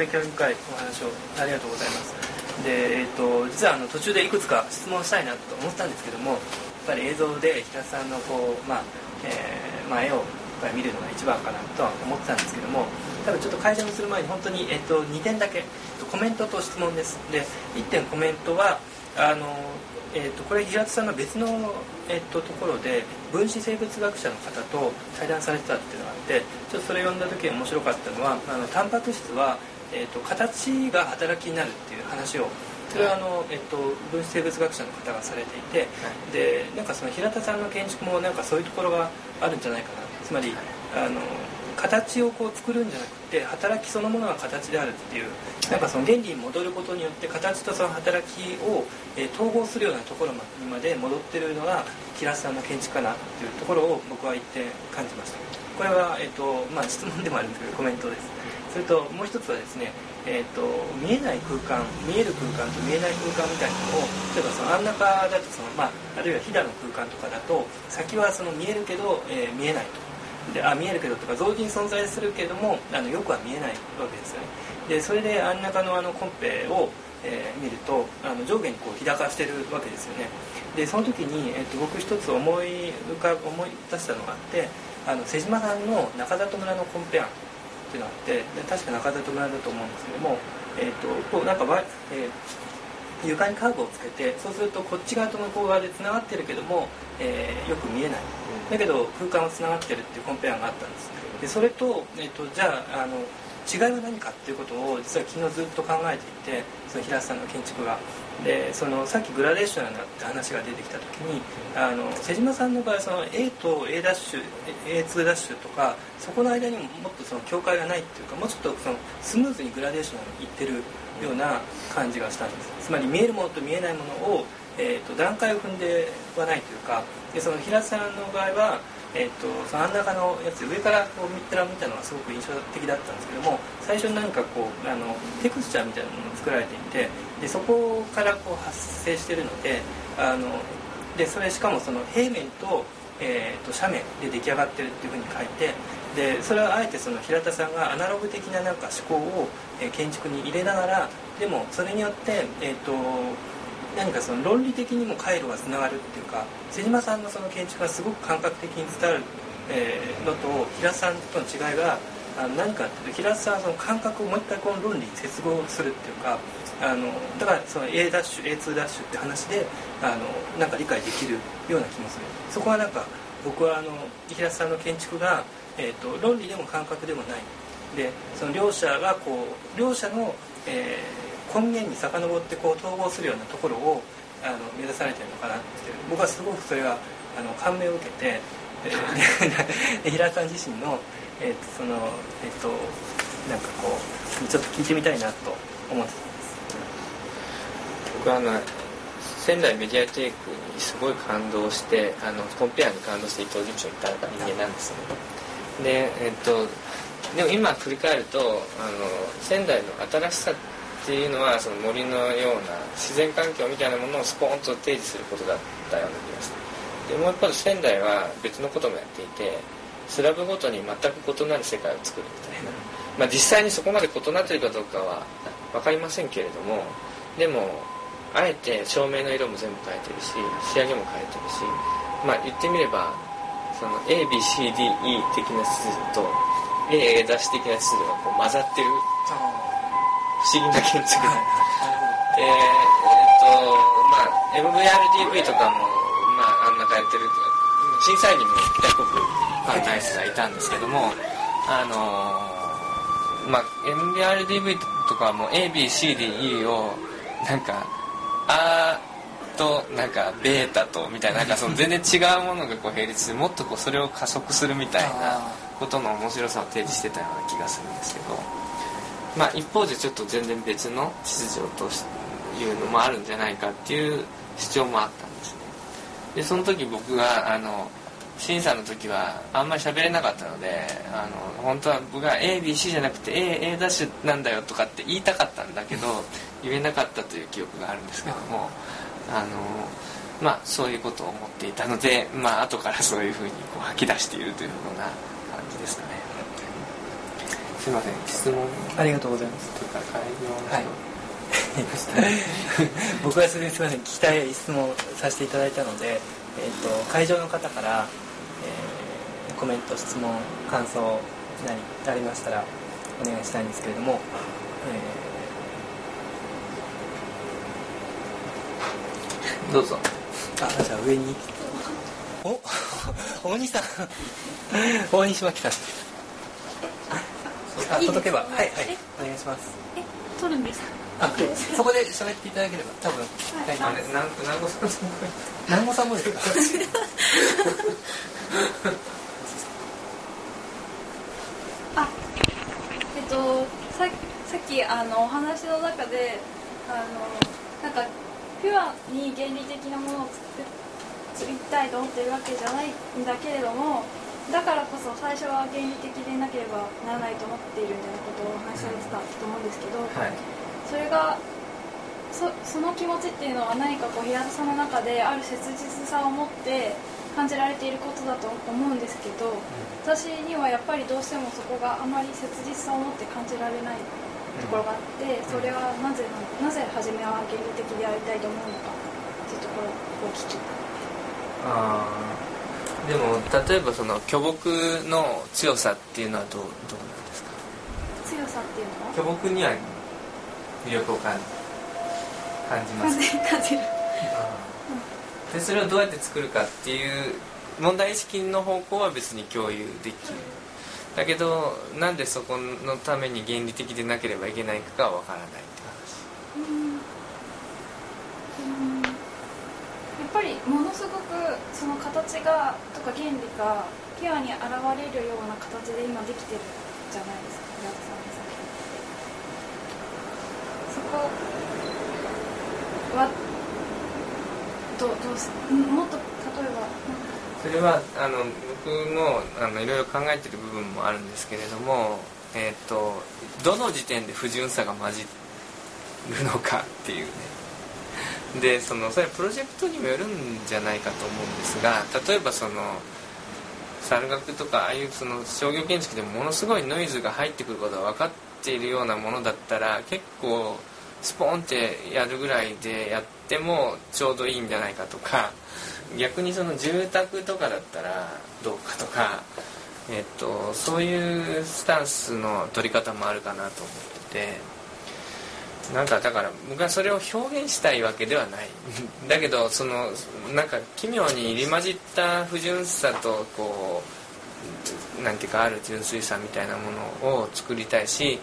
あのすごく本当に興味深いお話をありがとうございます。で、えーと、実はあの途中でいくつか質問したいなと思ったんですけどもやっぱり映像で平田さんのこう、まあえーまあ、絵をやっぱり見るのが一番かなとは思ってたんですけども多分ちょっと会場にする前に本当に、えーと、2点だけコメントと質問です。で1点コメントはあのえーと、これ平田さんが別の、えーと、ところで分子生物学者の方と対談されてたっていうのがあってちょっとそれを読んだ時面白かったのはあのタンパク質は、えーと、形が働きになるっていう話をそれはあの、えっと、分子生物学者の方がされていて、でなんかその平田さんの建築もなんかそういうところがあるんじゃないかな。つまり、あの形をこう作るんじゃなくて働きそのものが形であるっていうなんかその原理に戻ることによって形とその働きを、えー、統合するようなところにまで戻ってるのが平瀬さんの建築かなっていうところを僕は言って感じました。これは、えーとまあ、質問でもあるんですけどコメントですそれともう一つはですねえーと、見えない空間見える空間と見えない空間みたいなのを例えばその真ん中だとその、まあ、あるいはひだの空間とかだと先はその見えるけど、えー、見えないと。であ見えるけどとか同時に存在するけどもあのよくは見えないわけですよね。でそれで真ん中のあのコンペを、えー、見るとあの上下にこう日高してるわけですよね。でその時に、えーと、僕一つ思い浮か思い出したのがあってあの瀬島さんの中里村のコンペ案。っていうのがあってで確か中里村だと思うんですけども、えーと、こうなんか、えー床にカーブをつけてそうするとこっち側と向こう側でつながってるけども、えー、よく見えない。だけど空間はつながってるっていうコンペ案があったんですでそれと,、えーと、じゃああの違いは何かっていうことを実は昨日ずっと考えていてその平瀬さんの建築がでそのさっきグラデーションなって話が出てきた時にあの瀬島さんの場合その A と A' A2 ダッシュとかそこの間にももっとその境界がないっていうかもうちょっとそのスムーズにグラデーションいってるような感じがしたんです。つまり見えるものと見えないものを、えーと、段階を踏んではないというかでその平瀬さんの場合は、えーと、その真ん中のやつ上からこう見たら見たのがすごく印象的だったんですけども最初に何かこうあのテクスチャーみたいなものを作られていてでそこからこう発生してるのであのでそれしかもその平面と,、えーと斜面で出来上がってるっていうふうに書いてでそれはあえてその平田さんがアナログ的ななんか思考を、建築に入れながらでもそれによって、えーと、何かその論理的にも回路がつながるっていうか瀬島さんのその建築がすごく感覚的に伝わる、えー、のと平さんとの違いがあの何かっていうと平田さんはその感覚をもう一回この論理に接合するっていうかあのだからその A ダッシュ A2 ダッシュって話であのなんか理解できるような気もする。そこはなんか僕はあの平田さんの建築がえーと、論理でも感覚でもない。でその両者がこう両者の、えー、根源に遡ってこう統合するようなところをあの目指されてるのかなって僕はすごくそれがあの感銘を受けて、えー、平田さん自身の、えーそのえっ、ー、となんかこうちょっと聞いてみたいなと思ってたんです。僕はあの仙台メディアテイクにすごい感動してあのコンペアに感動して伊藤事務所に行った人間なんですね。でえっとでも今振り返るとあの仙台の新しさっっていうのはその森のような自然環境みたいなものをスポーンと提示することだったような気がする。でもう一方で仙台は別のこともやっていてスラブごとに全く異なる世界を作るみたいな、まあ、実際にそこまで異なってるかどうかは分かりませんけれどもでもあえて照明の色も全部変えてるし仕上げも変えてるしまあ言ってみればその ABCDE 的な秩序と A 出し的な秩序がこう混ざってる。不思議な建築。で、え、っとまあ MVRDV とかもまああんなかやってる審査員にも結構ファンイスがいたんですけどもあの、まあ MVRDV とかも ABCDE をなんかあとなんかベータとみたいななんかその全然違うものがこう並列してもっとこうそれを加速するみたいなことの面白さを提示してたような気がするんですけど。まあ一方でちょっと全然別の秩序というのもあるんじゃないかっていう主張もあったんですね。でその時僕があの審査の時はあんまり喋れなかったのであの本当は僕が ABC じゃなくて A, A ダッシュなんだよとかって言いたかったんだけど言えなかったという記憶があるんですけどもあのまあそういうことを思っていたのでまあ後からそういうふうにこう吐き出しているというような感じですかねすいません。質問。ありがとうございます。とか会議をはい。僕はすみません。聞きたい質問させていただいたので、えー、と会場の方から、えーコメント質問感想何ありましたらお願いしたいんですけれども、どうぞ。えーあじゃあ上に。お 大西さん。大西真紀さんあ届けば。はいはい。お願いします。え、取るんですか？あそこで喋っていただければ多分南郷さんの南郷さんもですか？あ、えっと、ささっきあのお話の中で、あのなんかピュアに原理的なものを作作りたいと思ってるわけじゃないんだけれども。だからこそ最初は原理的でなければならないと思っているみたいなことをお話しされてたと思うんですけど、はい。それがそその気持ちっていうのは何かこう平田さんの中である切実さを持って感じられていることだと思うんですけど私にはやっぱりどうしてもそこがあまり切実さを持って感じられないところがあってそれはなぜななぜ初めは原理的でありたいと思うのかっていうところを聞きあーでも例えばその巨木の強さっていうのはどうどうなんですか？強さっていうの？は巨木には魅力を感じ感じます？感じ感じる。でそれをどうやって作るかっていう問題意識の方向は別に共有できる。だけどなんでそこのために原理的でなければいけないかがわからないってうんうんやっぱりものすごくその形がとか原理がピュアに現れるような形で今できてるじゃないですか平田さんの作品ってそこはどどうすもっと例えばそれはあの僕もあのいろいろ考えてる部分もあるんですけれどもえっ、とどの時点で不純さが混じるのかっていうね。でそのそれプロジェクトにもよるんじゃないかと思うんですが例えばその猿楽とかああいうその商業建築でものすごいノイズが入ってくることが分かっているようなものだったら結構スポンってやるぐらいでやってもちょうどいいんじゃないかとか逆にその住宅とかだったらどうかとか、えっと、そういうスタンスの取り方もあるかなと思ってて。なんかだから僕はそれを表現したいわけではない。だけどそのなんか奇妙に入り混じった不純さとこうなんていうかある純粋さみたいなものを作りたいし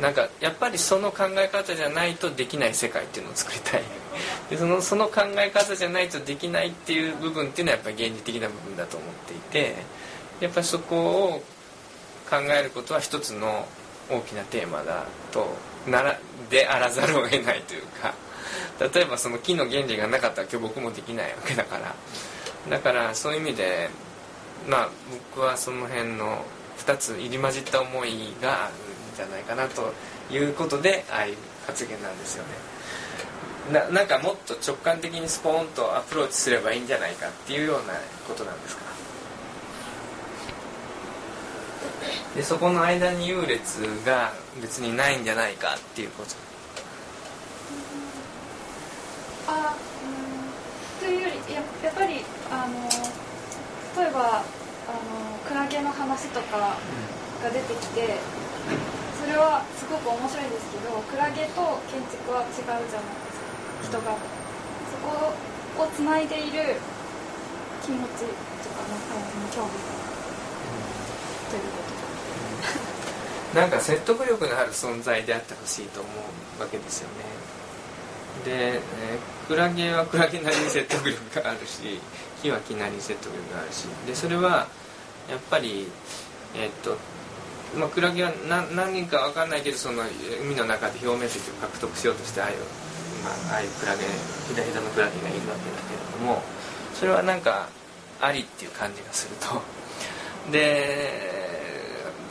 なんかやっぱりその考え方じゃないとできない世界っていうのを作りたい。でそのその考え方じゃないとできないっていう部分っていうのはやっぱり原理的な部分だと思っていてやっぱりそこを考えることは一つの大きなテーマだとならであらざるを得ないというか例えばその木の原理がなかったら巨木もできないわけだから。だからそういう意味でまあ僕はその辺の2つ入り混じった思いがあるんじゃないかなということでああいう発言なんですよね。ななんかもっと直感的にスポーンとアプローチすればいいんじゃないかっていうようなことなんですか？でそこの間に優劣が別にないんじゃないかっていうこと。あうん。というよりややっぱりあの例えばあのクラゲの話とかが出てきてそれはすごく面白いんですけどクラゲと建築は違うじゃないですか。人が。そこをつないでいる気持ちとかの興味が。ということなんか説得力のある存在であってほしいと思うわけですよね。で、えークラゲはクラゲなりに説得力があるし木は木なりに説得力があるし。でそれはやっぱりえーっとまあ、クラゲは何何人か分かんないけどその海の中で表面積を獲得しようとしてああいう,、まあ、ああいうクラゲひだひだのクラゲがいるわけだけれどもそれはなんかありっていう感じがすると。で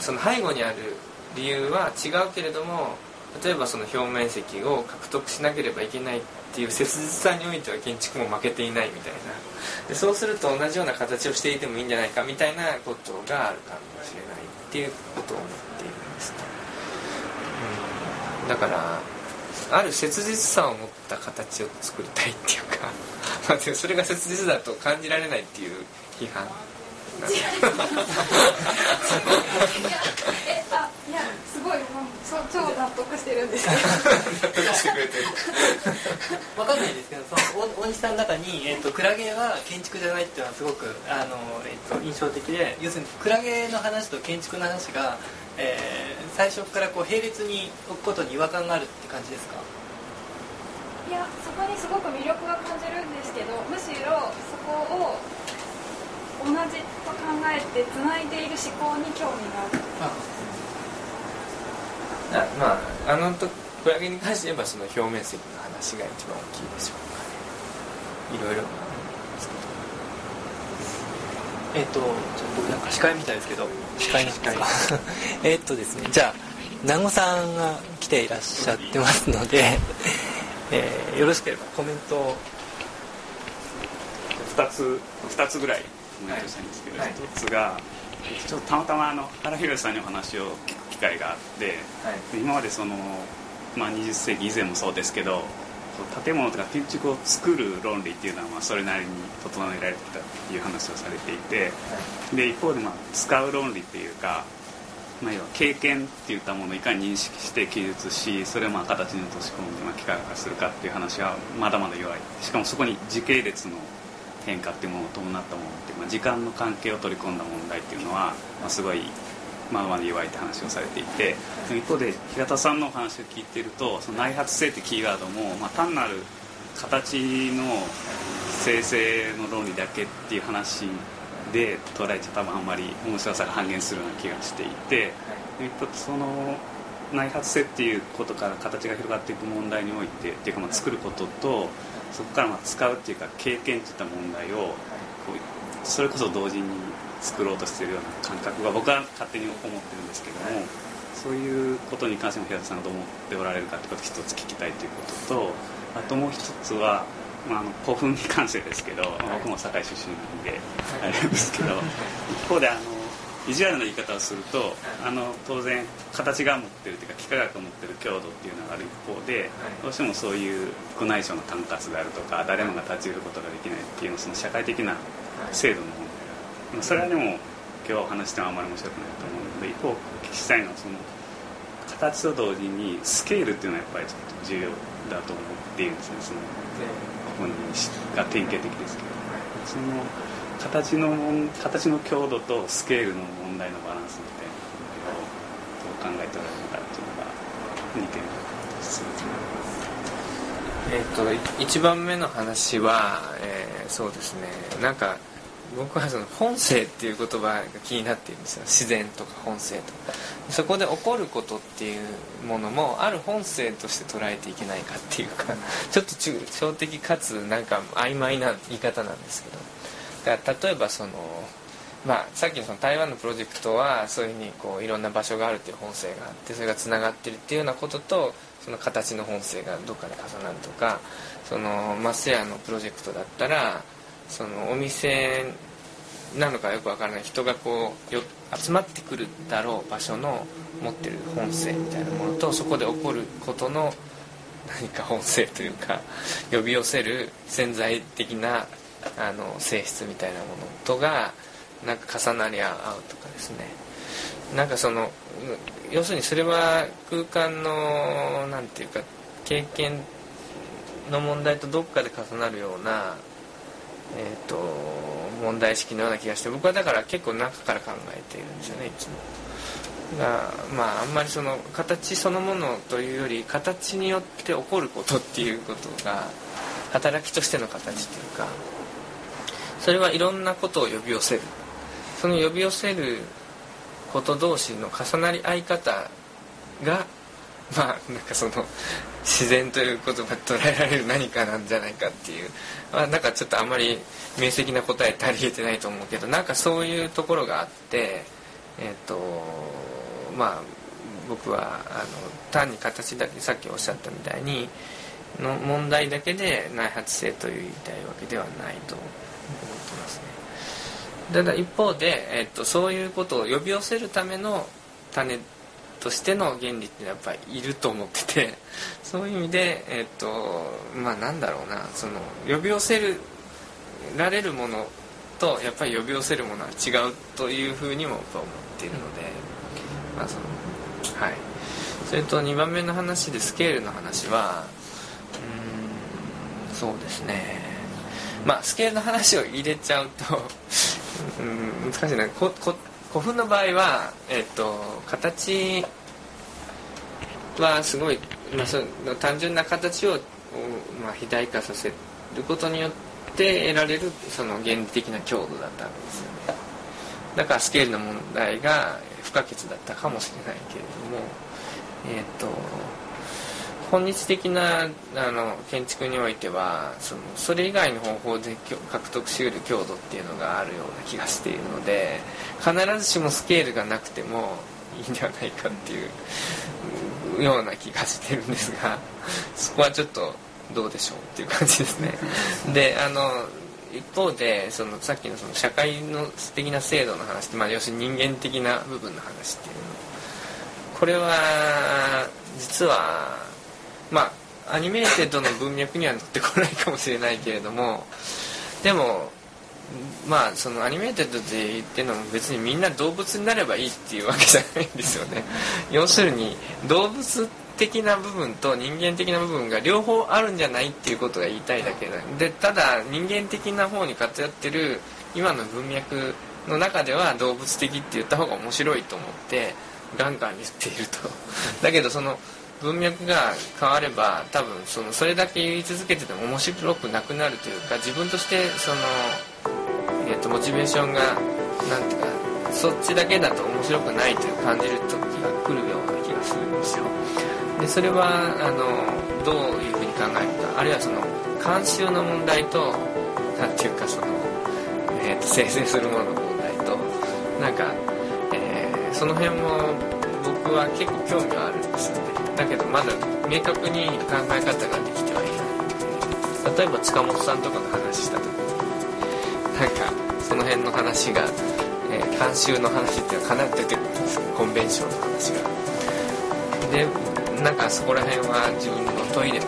その背後にある理由は違うけれども例えばその表面積を獲得しなければいけないっていう切実さにおいては建築も負けていないみたいな。でそうすると同じような形をしていてもいいんじゃないかみたいなことがあるかもしれないっていうことを思っているんですね。だからある切実さを持った形を作りたいっていうか それが切実だと感じられないっていう批判えあいやすごいもうそう超納得してるんです。けかんないですけどその大大西さんの中に、えっとクラゲは建築じゃないっていうのはすごくあの、えっと印象的で要するにクラゲの話と建築の話が、えー最初からこう並列に置くことに違和感があるって感じですか？いやそこにすごく魅力が感じるんですけどむしろそこを同じと考えてつないでいる思考に興味がある。あ。まああのとクラゲに関して言えばその表面積の話が一番大きいでしょうか。ねいろいろえっ、とちょっと僕なんか司会みたいですけど。司会。の司会えっとですね。じゃあ南後さんが来ていらっしゃってますので、えーよろしければコメントを。2つ二つぐらいしたい。んですけど、はい。一つがちょっとたまたまあの原宏さんにお話を聞く機会があって、で今までその、まあ、20世紀以前もそうですけど建物とか建築を作る論理っていうのはまあそれなりに整えられてきたっていう話をされていてで一方でまあ使う論理っていうか、まあ、要は経験っていったものをいかに認識して記述しそれをまあ形に落とし込んでまあ機械化するかっていう話はまだまだ弱い。しかもそこに時系列の変化っていうものを伴ったものって、まあ、時間の関係を取り込んだ問題っていうのは、まあ、すごいまだまだ弱いって話をされていて一方で平田さんのお話を聞いてるとその内発性ってキーワードも、まあ、単なる形の生成の論理だけっていう話で捉えちゃ多分あんまり面白さが半減するような気がしていて一方でその内発性っていうことから形が広がっていく問題においてっていうかまあ作ることとそこからまあ使うっていうか経験っていった問題をこうそれこそ同時に作ろうとしているような感覚が僕は勝手に思ってるんですけども、そういうことに関しても平田さんがどう思っておられるかってことを一つ聞きたいということとあともう一つは、まあ、あの古墳に関してですけど、まあ僕も堺出身なんであれですけど一方であの意地悪な言い方をするとあの当然形が持ってるというか幾何学が持ってる強度っていうのがある一方でどうしてもそういう国内省の管轄であるとか誰もが立ち入ることができないっていうのその社会的な制度の問題が。それはでも今日お話してもあまり面白くないと思うので一方お聞きしたいのはその形と同時にスケールっていうのはやっぱりちょっと重要だと思っているんですねその本人が典型的ですけど。その形の形の強度とスケールの問題のバランスみたいなのをどう考えておられるのかっていうのが2点ですえっとい一番目の話は、えーそうですね。なんか僕はその本性っていう言葉が気になっているんですよ。自然とか本性とか。そこで起こることっていうものもある本性として捉えていけないかっていうかちょっと抽象的かつなんか曖昧な言い方なんですけど。だ例えばそのまあ、さっきのその台湾のプロジェクトはそういうふうにこういろんな場所があるっていう本性があってそれがつながってるっていうようなこととその形の本性がどっかで重なるとかそのマスヤのプロジェクトだったらそのお店なのかよくわからない人がこうよ集まってくるだろう場所の持ってる本性みたいなものとそこで起こることの何か本性というか呼び寄せる潜在的なあの性質みたいなものとがなんか重なり合うとかですね。なんかその要するにそれは空間のなんていうか経験の問題とどっかで重なるようなえー、と問題意識のような気がして僕はだから結構中から考えているんですよねいつも。がまああんまりその形そのものというより形によって起こることっていうことが働きとしての形というかそれはいろんなことを呼び寄せる。その呼び寄せること同士の重なり合い方がまあなんかその自然という言葉捉えられる何かなんじゃないかっていう、まあ、なんかちょっとあんまり明晰な答え足りえてないと思うけどなんかそういうところがあってえっ、とまあ僕はあの単に形だけさっきおっしゃったみたいにの問題だけで内発性という言いたいわけではないと。思ってますね。ただ一方で、えっと、そういうことを呼び寄せるための種としての原理ってやっぱりいると思ってて そういう意味でえっとまあなんだろうなその呼び寄せるられるものとやっぱり呼び寄せるものは違うというふうにも思っているので、まあそのはい、それと2番目の話でスケールの話はうんそうですねまあスケールの話を入れちゃうとうん難しいな。ここ古墳の場合は、えっと、形はすごい、まあ、その単純な形を、まあ、肥大化させることによって得られるその原理的な強度だったわけですよね。だからスケールの問題が不可欠だったかもしれないけれどもえっと本日的なあの建築においてはそのそれ以外の方法で獲得しうる強度っていうのがあるような気がしているので必ずしもスケールがなくてもいいんではないかっていうような気がしてるんですが そこはちょっとどうでしょうっていう感じですね。であの一方でそのさっきのその社会の的な制度の話って、まあ、要するに人間的な部分の話っていうのこれは実はまあ animated の文脈には乗ってこないかもしれないけれどもでもまあその animated で言ってるのも別にみんな動物になればいいっていうわけじゃないんですよね。要するに動物的な部分と人間的な部分が両方あるんじゃないっていうことが言いたいだけでただ人間的な方に偏ってる今の文脈の中では動物的って言った方が面白いと思ってガンガン言っていると。だけどその文脈が変われば多分そのそれだけ言い続けてても面白くなくなるというか自分としてその、えーと、モチベーションがなんていうかそっちだけだと面白くないという感じる時が来るような気がするんですよ。でそれはあのどういうふうに考えるか。あるいはその慣習の問題と何ていうかその、えーと、生成するものの問題となんか、えー、その辺も僕は結構興味はあるんですよね。だけどまだ明確に考え方ができてはいない。例えば塚本さんとかの話した時になんかその辺の話が、えー、慣習の話っていうのはかなり出てくるんですコンベンションの話が。でなんかそこら辺は自分のトイレも